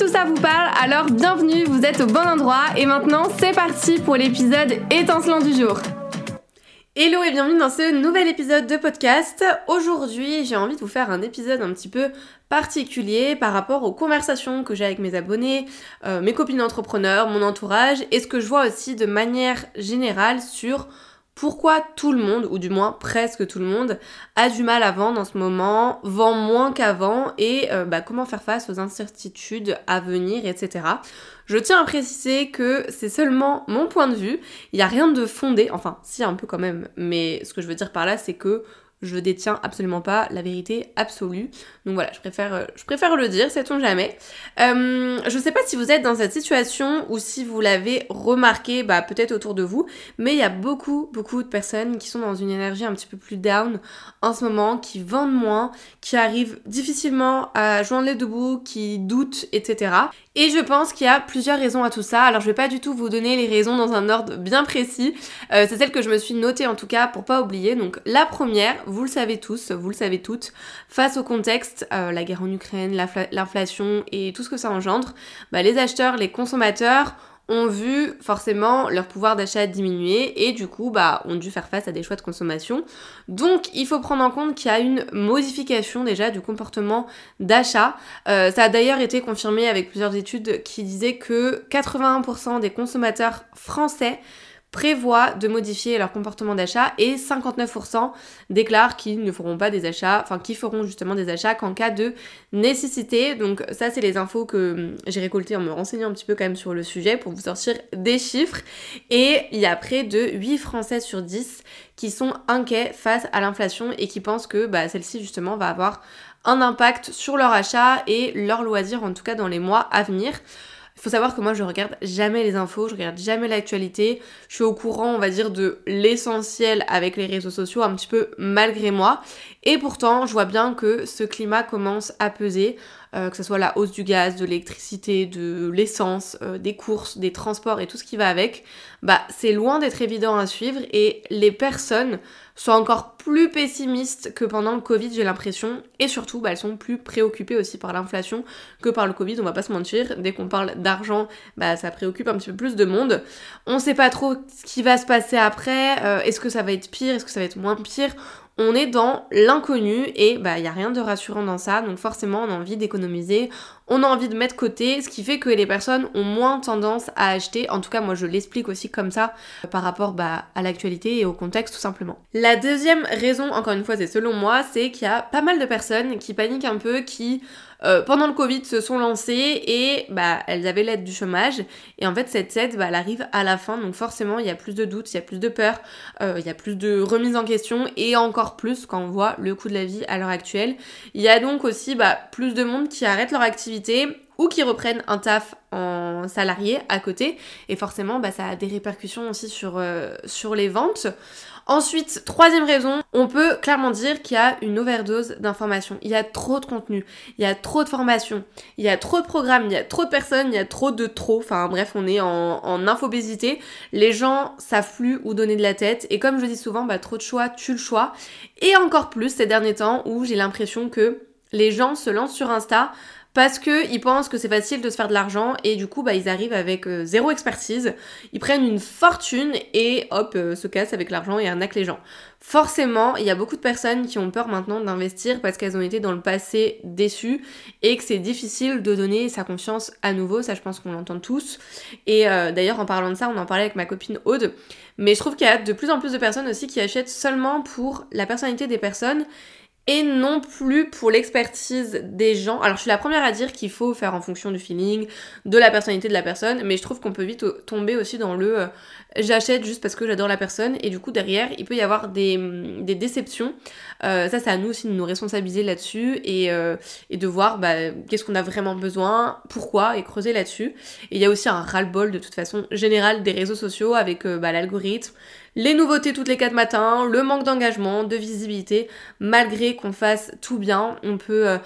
Tout ça vous parle, alors bienvenue, vous êtes au bon endroit et maintenant c'est parti pour l'épisode étincelant du jour. Hello et bienvenue dans ce nouvel épisode de podcast. Aujourd'hui, j'ai envie de vous faire un épisode un petit peu particulier par rapport aux conversations que j'ai avec mes abonnés, euh, mes copines entrepreneurs, mon entourage et ce que je vois aussi de manière générale sur pourquoi tout le monde, ou du moins presque tout le monde, a du mal à vendre en ce moment, vend moins qu'avant et euh, bah, comment faire face aux incertitudes à venir, etc. Je tiens à préciser que c'est seulement mon point de vue, il n'y a rien de fondé, enfin si un peu quand même, mais ce que je veux dire par là c'est que je détiens absolument pas la vérité absolue. Donc voilà, je préfère, euh, je préfère le dire, sait-on jamais. Euh, je sais pas si vous êtes dans cette situation ou si vous l'avez remarqué, bah peut-être autour de vous, mais il y a beaucoup, beaucoup de personnes qui sont dans une énergie un petit peu plus down en ce moment, qui vendent moins, qui arrivent difficilement à joindre les deux bouts, qui doutent, etc. Et je pense qu'il y a plusieurs raisons à tout ça. Alors je vais pas du tout vous donner les raisons dans un ordre bien précis. Euh, c'est celle que je me suis notée en tout cas pour pas oublier. Donc la première, vous le savez tous, vous le savez toutes, face au contexte, euh, la guerre en Ukraine, l'inflation et tout ce que ça engendre, bah, les acheteurs, les consommateurs ont vu forcément leur pouvoir d'achat diminuer et du coup bah ont dû faire face à des choix de consommation. Donc il faut prendre en compte qu'il y a une modification déjà du comportement d'achat. Euh, ça a d'ailleurs été confirmé avec plusieurs études qui disaient que 81% des consommateurs français prévoient de modifier leur comportement d'achat et 59% déclarent qu'ils ne feront pas des achats, enfin qui feront justement des achats qu'en cas de nécessité. Donc ça c'est les infos que hum, j'ai récoltées en me renseignant un petit peu quand même sur le sujet pour vous sortir des chiffres. Et il y a près de 8 Français sur 10 qui sont inquiets face à l'inflation et qui pensent que bah, celle-ci justement va avoir un impact sur leur achat et leur loisir en tout cas dans les mois à venir. Il faut savoir que moi je regarde jamais les infos, je regarde jamais l'actualité. Je suis au courant, on va dire, de l'essentiel avec les réseaux sociaux, un petit peu malgré moi. Et pourtant, je vois bien que ce climat commence à peser. Euh, que ce soit la hausse du gaz, de l'électricité, de l'essence, euh, des courses, des transports et tout ce qui va avec, bah c'est loin d'être évident à suivre et les personnes sont encore plus pessimistes que pendant le Covid, j'ai l'impression, et surtout, bah, elles sont plus préoccupées aussi par l'inflation que par le Covid, on va pas se mentir. Dès qu'on parle d'argent, bah, ça préoccupe un petit peu plus de monde. On sait pas trop ce qui va se passer après, euh, est-ce que ça va être pire, est-ce que ça va être moins pire? On est dans l'inconnu et bah il y a rien de rassurant dans ça donc forcément on a envie d'économiser, on a envie de mettre côté, ce qui fait que les personnes ont moins tendance à acheter. En tout cas, moi je l'explique aussi comme ça euh, par rapport bah, à l'actualité et au contexte tout simplement. La deuxième raison, encore une fois, c'est selon moi, c'est qu'il y a pas mal de personnes qui paniquent un peu, qui euh, pendant le Covid se sont lancées et bah elles avaient l'aide du chômage et en fait cette aide bah, elle arrive à la fin donc forcément il y a plus de doutes, il y a plus de peur, euh, il y a plus de remise en question et encore plus quand on voit le coût de la vie à l'heure actuelle. Il y a donc aussi bah, plus de monde qui arrête leur activité ou qui reprennent un taf en salarié à côté et forcément bah, ça a des répercussions aussi sur, euh, sur les ventes. Ensuite, troisième raison, on peut clairement dire qu'il y a une overdose d'informations. Il y a trop de contenu, il y a trop de formations, il y a trop de programmes, il y a trop de personnes, il y a trop de trop. Enfin bref, on est en, en infobésité. Les gens savent plus où donner de la tête. Et comme je dis souvent, bah, trop de choix tue le choix. Et encore plus ces derniers temps où j'ai l'impression que les gens se lancent sur Insta parce qu'ils pensent que c'est facile de se faire de l'argent et du coup bah ils arrivent avec euh, zéro expertise, ils prennent une fortune et hop euh, se cassent avec l'argent et arnaquent les gens. Forcément, il y a beaucoup de personnes qui ont peur maintenant d'investir parce qu'elles ont été dans le passé déçues et que c'est difficile de donner sa confiance à nouveau, ça je pense qu'on l'entend tous. Et euh, d'ailleurs en parlant de ça, on en parlait avec ma copine Aude, mais je trouve qu'il y a de plus en plus de personnes aussi qui achètent seulement pour la personnalité des personnes et non plus pour l'expertise des gens. Alors je suis la première à dire qu'il faut faire en fonction du feeling, de la personnalité de la personne, mais je trouve qu'on peut vite tomber aussi dans le euh, j'achète juste parce que j'adore la personne et du coup derrière il peut y avoir des, mm, déceptions. Euh, ça c'est à nous aussi de nous responsabiliser là-dessus et, euh, de voir bah, qu'est-ce qu'on a vraiment besoin, pourquoi et creuser là-dessus. Et il y a aussi un ras-le-bol de toute façon général des réseaux sociaux avec bah, l'algorithme, les nouveautés toutes les 4 matins, le manque d'engagement, de visibilité, malgré qu'on fasse tout bien, on peut, euh,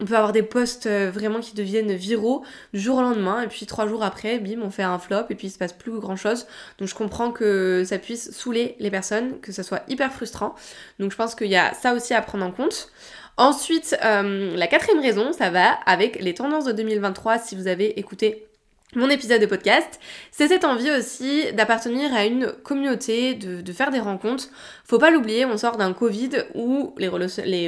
avoir des posts euh, vraiment qui deviennent viraux du jour au lendemain, et puis trois jours après, bim, on fait un flop, et puis il se passe plus grand chose. Donc je comprends que ça puisse saouler les personnes, que ça soit hyper frustrant. Donc je pense qu'il y a ça aussi à prendre en compte. Ensuite, euh, la quatrième raison, ça va avec les tendances de 2023, si vous avez écouté mon épisode de podcast, c'est cette envie aussi d'appartenir à une communauté, de, faire des rencontres. Faut pas l'oublier, on sort d'un Covid où les,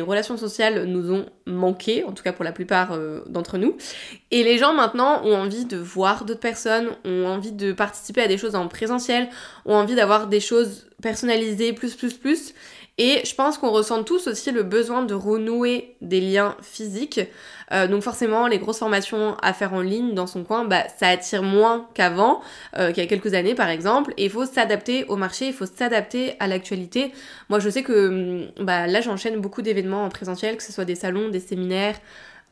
relations sociales nous ont manqué, en tout cas pour la plupart euh, d'entre nous. Et les gens maintenant ont envie de voir d'autres personnes, ont envie de participer à des choses en présentiel, ont envie d'avoir des choses personnalisées, plus, plus, plus. Et je pense qu'on ressent tous aussi le besoin de renouer des liens physiques. Euh, donc forcément, les grosses formations à faire en ligne dans son coin, bah, ça attire moins qu'avant, euh, qu'il y a quelques années par exemple. Et il faut s'adapter au marché, il faut s'adapter à l'actualité. Moi, je sais que hum, bah, là, j'enchaîne beaucoup d'événements en présentiel, que ce soit des salons, des séminaires.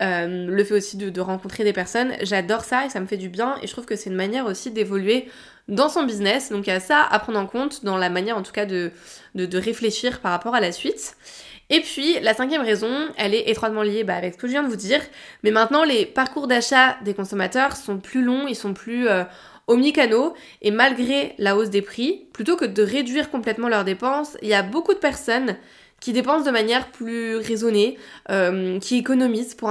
Euh, le fait aussi de, rencontrer des personnes, j'adore ça et ça me fait du bien et je trouve que c'est une manière aussi d'évoluer dans son business. Donc il y a ça à prendre en compte dans la manière en tout cas de, réfléchir par rapport à la suite. Et puis la cinquième raison, elle est étroitement liée bah, avec ce que je viens de vous dire, mais maintenant les parcours d'achat des consommateurs sont plus longs, ils sont plus euh, omnicanaux, et malgré la hausse des prix, plutôt que de réduire complètement leurs dépenses, il y a beaucoup de personnes qui dépensent de manière plus raisonnée, euh, qui économisent pour,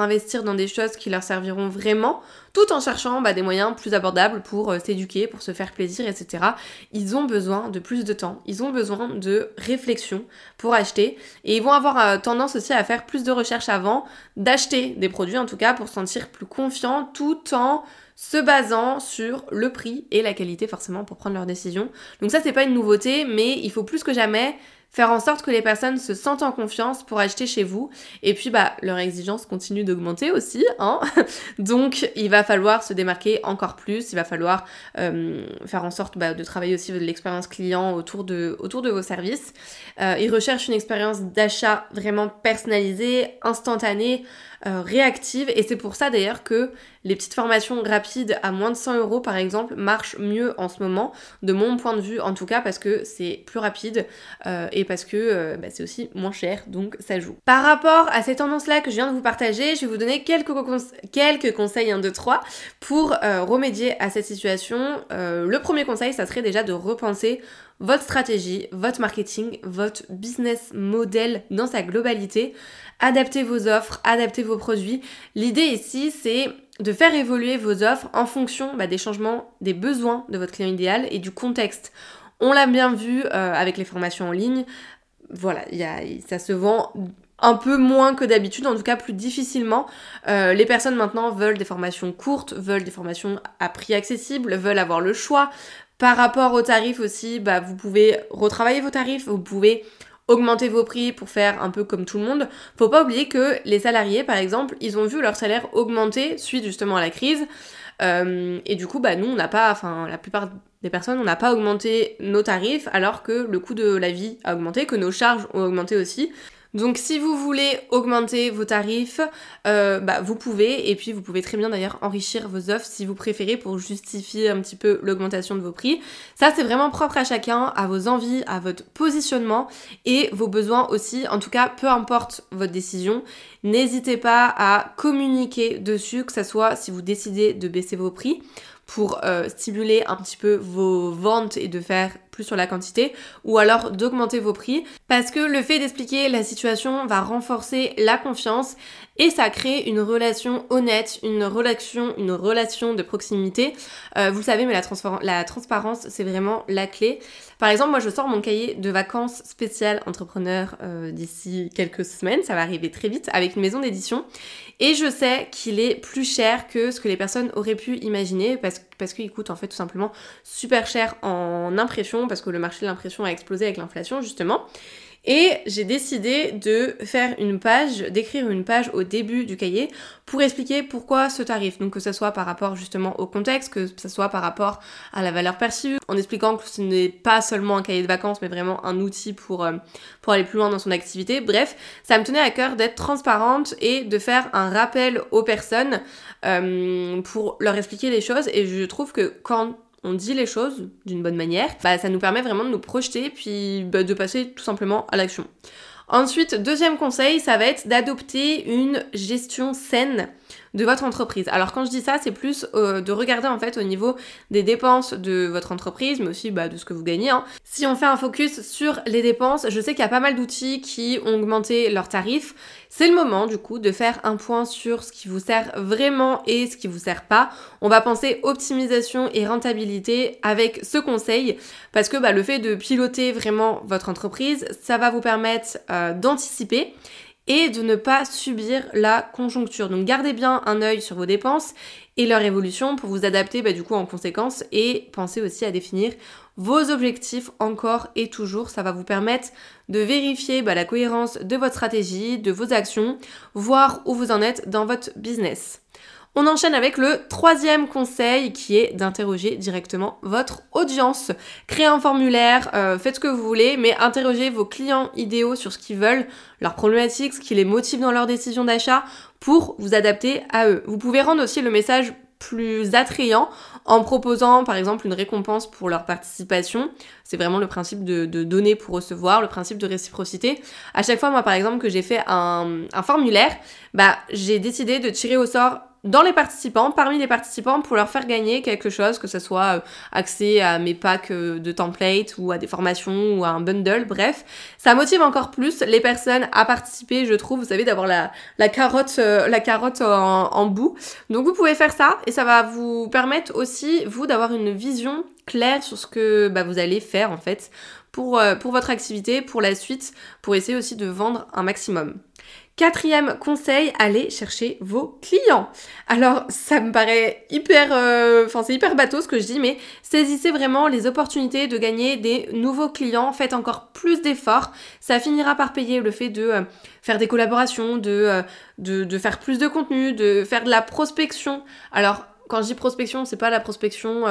investir dans des choses qui leur serviront vraiment, tout en cherchant bah, des moyens plus abordables pour euh, s'éduquer, pour se faire plaisir, etc. Ils ont besoin de plus de temps, ils ont besoin de réflexion pour acheter, et ils vont avoir euh, tendance aussi à faire plus de recherches avant d'acheter des produits, en tout cas pour se sentir plus confiants, tout en se basant sur le prix et la qualité forcément pour prendre leurs décisions. Donc ça c'est pas une nouveauté, mais il faut plus que jamais faire en sorte que les personnes se sentent en confiance pour acheter chez vous. Et puis, bah, leur exigence continue d'augmenter aussi, hein. Donc, il va falloir se démarquer encore plus. Il va falloir euh, faire en sorte bah, de travailler aussi de l'expérience client autour de, autour de vos services. Euh, ils recherchent une expérience d'achat vraiment personnalisée, instantanée, euh, réactive. Et c'est pour ça d'ailleurs que les petites formations rapides à moins de 100 euros par exemple marchent mieux en ce moment, de mon point de vue en tout cas, parce que c'est plus rapide parce que euh, bah, c'est aussi moins cher, donc ça joue. Par rapport à ces tendances-là que je viens de vous partager, je vais vous donner quelques, conseils 1, 2, 3 pour remédier à cette situation. le premier conseil, ça serait déjà de repenser votre stratégie, votre marketing, votre business model dans sa globalité. Adaptez vos offres, adaptez vos produits. L'idée ici, c'est de faire évoluer vos offres en fonction bah, des changements, des besoins de votre client idéal et du contexte. On l'a bien vu euh, avec les formations en ligne. Voilà, ça se vend un peu moins que d'habitude, en tout cas plus difficilement. Euh, les personnes maintenant veulent des formations courtes, veulent des formations à prix accessible, veulent avoir le choix, par rapport aux tarifs aussi, bah, vous pouvez retravailler vos tarifs, vous pouvez augmenter vos prix pour faire un peu comme tout le monde. Faut pas oublier que les salariés, par exemple, ils ont vu leur salaire augmenter suite justement à la crise. Euh, et du coup, bah, nous, on n'a pas, enfin, la plupart des personnes, on n'a pas augmenté nos tarifs alors que le coût de la vie a augmenté, que nos charges ont augmenté aussi. Donc si vous voulez augmenter vos tarifs, euh, bah, vous pouvez, et puis vous pouvez très bien d'ailleurs enrichir vos offres si vous préférez pour justifier un petit peu l'augmentation de vos prix. Ça c'est vraiment propre à chacun, à vos envies, à votre positionnement et vos besoins aussi. En tout cas, peu importe votre décision, n'hésitez pas à communiquer dessus, que ce soit si vous décidez de baisser vos prix pour euh, stimuler un petit peu vos ventes et de faire plus sur la quantité ou alors d'augmenter vos prix parce que le fait d'expliquer la situation va renforcer la confiance et ça crée une relation honnête, une relation, une relation de proximité. Euh, vous savez, mais la, transparence, c'est vraiment la clé. Par exemple, moi, je sors mon cahier de vacances spécial entrepreneur euh, d'ici quelques semaines, ça va arriver très vite, avec une maison d'édition. Et je sais qu'il est plus cher que ce que les personnes auraient pu imaginer parce qu'il coûte en fait tout simplement super cher en impression parce que le marché de l'impression a explosé avec l'inflation justement. Et j'ai décidé de faire une page, d'écrire une page au début du cahier pour expliquer pourquoi ce tarif. Donc que ce soit par rapport justement au contexte, que ce soit par rapport à la valeur perçue, en expliquant que ce n'est pas seulement un cahier de vacances, mais vraiment un outil pour, euh, pour aller plus loin dans son activité. Bref, ça me tenait à cœur d'être transparente et de faire un rappel aux personnes euh, pour leur expliquer les choses. Et je trouve que quand on dit les choses d'une bonne manière, bah, ça nous permet vraiment de nous projeter puis bah, de passer tout simplement à l'action. Ensuite, deuxième conseil, ça va être d'adopter une gestion saine de votre entreprise. Alors quand je dis ça, c'est plus euh, de regarder en fait au niveau des dépenses de votre entreprise, mais aussi bah, de ce que vous gagnez. Hein. Si on fait un focus sur les dépenses, je sais qu'il y a pas mal d'outils qui ont augmenté leurs tarifs. C'est le moment du coup de faire un point sur ce qui vous sert vraiment et ce qui vous sert pas. On va penser optimisation et rentabilité avec ce conseil parce que bah, le fait de piloter vraiment votre entreprise, ça va vous permettre euh, d'anticiper et de ne pas subir la conjoncture. Donc gardez bien un œil sur vos dépenses et leur évolution pour vous adapter bah, du coup en conséquence et pensez aussi à définir vos objectifs encore et toujours. Ça va vous permettre de vérifier bah, la cohérence de votre stratégie, de vos actions, voir où vous en êtes dans votre business. On enchaîne avec le troisième conseil qui est d'interroger directement votre audience. Créez un formulaire, euh, faites ce que vous voulez, mais interrogez vos clients idéaux sur ce qu'ils veulent, leurs problématiques, ce qui les motive dans leur décision d'achat pour vous adapter à eux. Vous pouvez rendre aussi le message plus attrayant en proposant par exemple une récompense pour leur participation. C'est vraiment le principe de, donner pour recevoir, le principe de réciprocité. À chaque fois, moi par exemple, que j'ai fait un, un formulaire, bah j'ai décidé de tirer au sort dans les participants, parmi les participants, pour leur faire gagner quelque chose, que ce soit euh, accès à mes packs euh, de templates ou à des formations ou à un bundle, bref. Ça motive encore plus les personnes à participer, je trouve, vous savez, d'avoir la, la carotte, euh, la carotte en, en bout. Donc vous pouvez faire ça et ça va vous permettre aussi, vous, d'avoir une vision claire sur ce que bah, vous allez faire en fait pour, pour votre activité, pour la suite, pour essayer aussi de vendre un maximum. Quatrième conseil, allez chercher vos clients. Alors ça me paraît hyper, euh, enfin c'est hyper bateau ce que je dis, mais saisissez vraiment les opportunités de gagner des nouveaux clients, faites encore plus d'efforts, ça finira par payer le fait de euh, faire des collaborations, euh, de, de, faire plus de contenu, de faire de la prospection. Alors quand je dis prospection, c'est pas la prospection,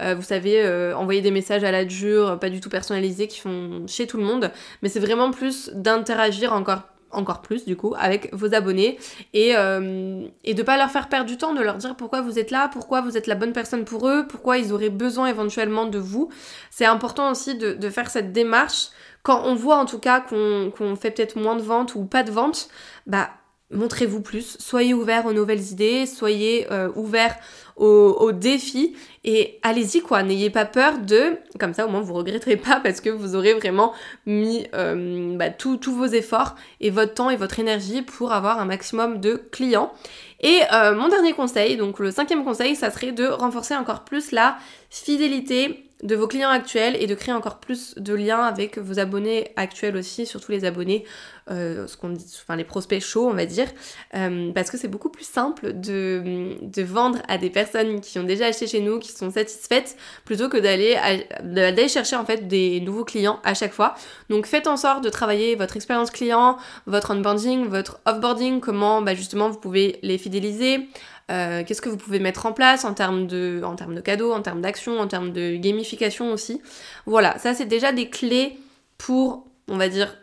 vous savez, envoyer des messages à la dure, pas du tout personnalisés qui font chez tout le monde, mais c'est vraiment plus d'interagir encore encore plus du coup avec vos abonnés et, euh, et de pas leur faire perdre du temps, de leur dire pourquoi vous êtes là, pourquoi vous êtes la bonne personne pour eux, pourquoi ils auraient besoin éventuellement de vous. C'est important aussi de, faire cette démarche quand on voit en tout cas qu'on fait peut-être moins de ventes ou pas de ventes, bah montrez-vous plus, soyez ouverts aux nouvelles idées, soyez euh, ouverts aux, défis et allez-y quoi, n'ayez pas peur de, comme ça au moins vous regretterez pas parce que vous aurez vraiment mis euh, bah, tous vos efforts et votre temps et votre énergie pour avoir un maximum de clients. Et euh, mon dernier conseil, donc le cinquième conseil, ça serait de renforcer encore plus la fidélité de vos clients actuels et de créer encore plus de liens avec vos abonnés actuels aussi, surtout les abonnés, euh, ce qu'on dit, enfin les prospects chauds on va dire, euh, parce que c'est beaucoup plus simple de, vendre à des personnes qui ont déjà acheté chez nous, qui sont satisfaites, plutôt que d'aller d'aller chercher en fait des nouveaux clients à chaque fois. Donc faites en sorte de travailler votre expérience client, votre onboarding, votre offboarding, comment bah, justement vous pouvez les fidéliser. Euh, qu'est-ce que vous pouvez mettre en place en termes de, en termes de cadeaux, en termes d'action, en termes de gamification aussi. Voilà, ça c'est déjà des clés pour, on va dire,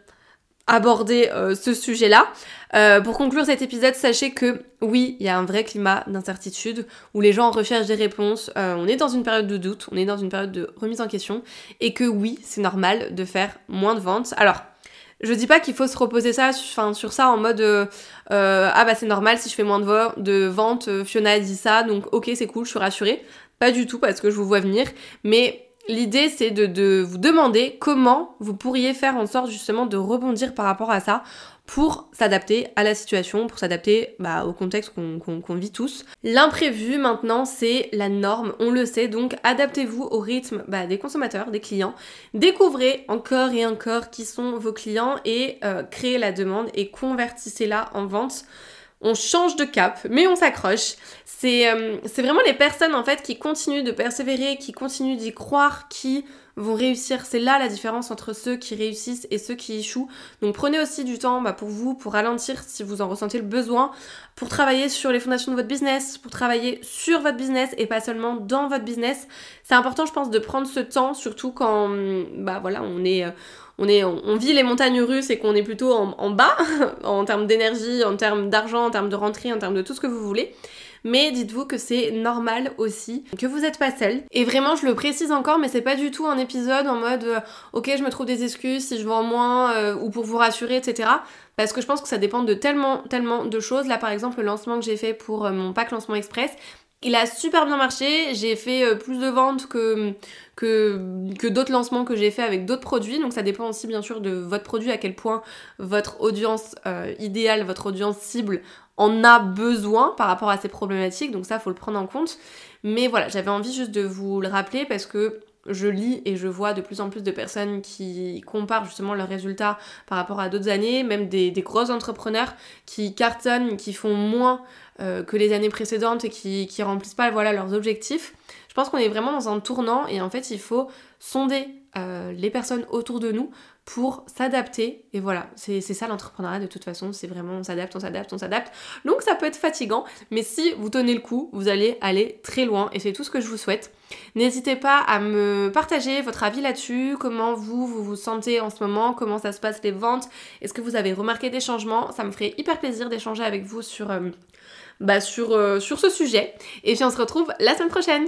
aborder euh, ce sujet-là. Euh, pour conclure cet épisode, sachez que oui, il y a un vrai climat d'incertitude où les gens recherchent des réponses. on est dans une période de doute, on est dans une période de remise en question et que oui, c'est normal de faire moins de ventes. Alors, je dis pas qu'il faut se reposer ça, sur ça en mode euh, euh, ah bah c'est normal si je fais moins de, ventes, euh, Fiona a dit ça, donc ok c'est cool, je suis rassurée. Pas du tout parce que je vous vois venir, mais l'idée c'est de, vous demander comment vous pourriez faire en sorte justement de rebondir par rapport à ça pour s'adapter à la situation, pour s'adapter bah, au contexte qu'on vit tous. L'imprévu maintenant c'est la norme, on le sait, donc adaptez-vous au rythme bah, des consommateurs, des clients, découvrez encore et encore qui sont vos clients et euh, créez la demande et convertissez-la en vente on change de cap, mais on s'accroche. C'est euh, vraiment les personnes en fait qui continuent de persévérer, qui continuent d'y croire, qui vont réussir. C'est là la différence entre ceux qui réussissent et ceux qui échouent. Donc prenez aussi du temps bah, pour vous, pour ralentir si vous en ressentez le besoin, pour travailler sur les fondations de votre business, pour travailler sur votre business et pas seulement dans votre business. C'est important, je pense, de prendre ce temps, surtout quand bah voilà, on est. On, est, on, vit les montagnes russes et qu'on est plutôt en, en bas en termes d'énergie, en termes d'argent, en termes de rentrée, en termes de tout ce que vous voulez mais dites-vous que c'est normal aussi, que vous n'êtes pas seul. Et vraiment, je le précise encore, mais c'est pas du tout un épisode en mode euh, ok, je me trouve des excuses si je vends moins euh, ou pour vous rassurer, etc. Parce que je pense que ça dépend de tellement, tellement de choses. Là, par exemple, le lancement que j'ai fait pour euh, mon pack lancement express, il a super bien marché, j'ai fait plus de ventes que, d'autres lancements que j'ai fait avec d'autres produits, donc ça dépend aussi bien sûr de votre produit, à quel point votre audience idéale, votre audience cible en a besoin par rapport à ces problématiques, donc ça faut le prendre en compte. Mais voilà, j'avais envie juste de vous le rappeler parce que je lis et je vois de plus en plus de personnes qui comparent justement leurs résultats par rapport à d'autres années, même des, gros entrepreneurs qui cartonnent, qui font moins euh, que les années précédentes et qui, qui remplissent pas voilà, leurs objectifs. Je pense qu'on est vraiment dans un tournant et en fait il faut sonder euh, les personnes autour de nous pour s'adapter. Et voilà, c'est ça l'entrepreneuriat de toute façon, c'est vraiment on s'adapte, on s'adapte, on s'adapte. Donc ça peut être fatigant, mais si vous tenez le coup, vous allez aller très loin et c'est tout ce que je vous souhaite. N'hésitez pas à me partager votre avis là-dessus, comment vous, vous sentez en ce moment, comment ça se passe les ventes, est-ce que vous avez remarqué des changements, ça me ferait hyper plaisir d'échanger avec vous sur, euh, bah euh, sur ce sujet. Et puis on se retrouve la semaine prochaine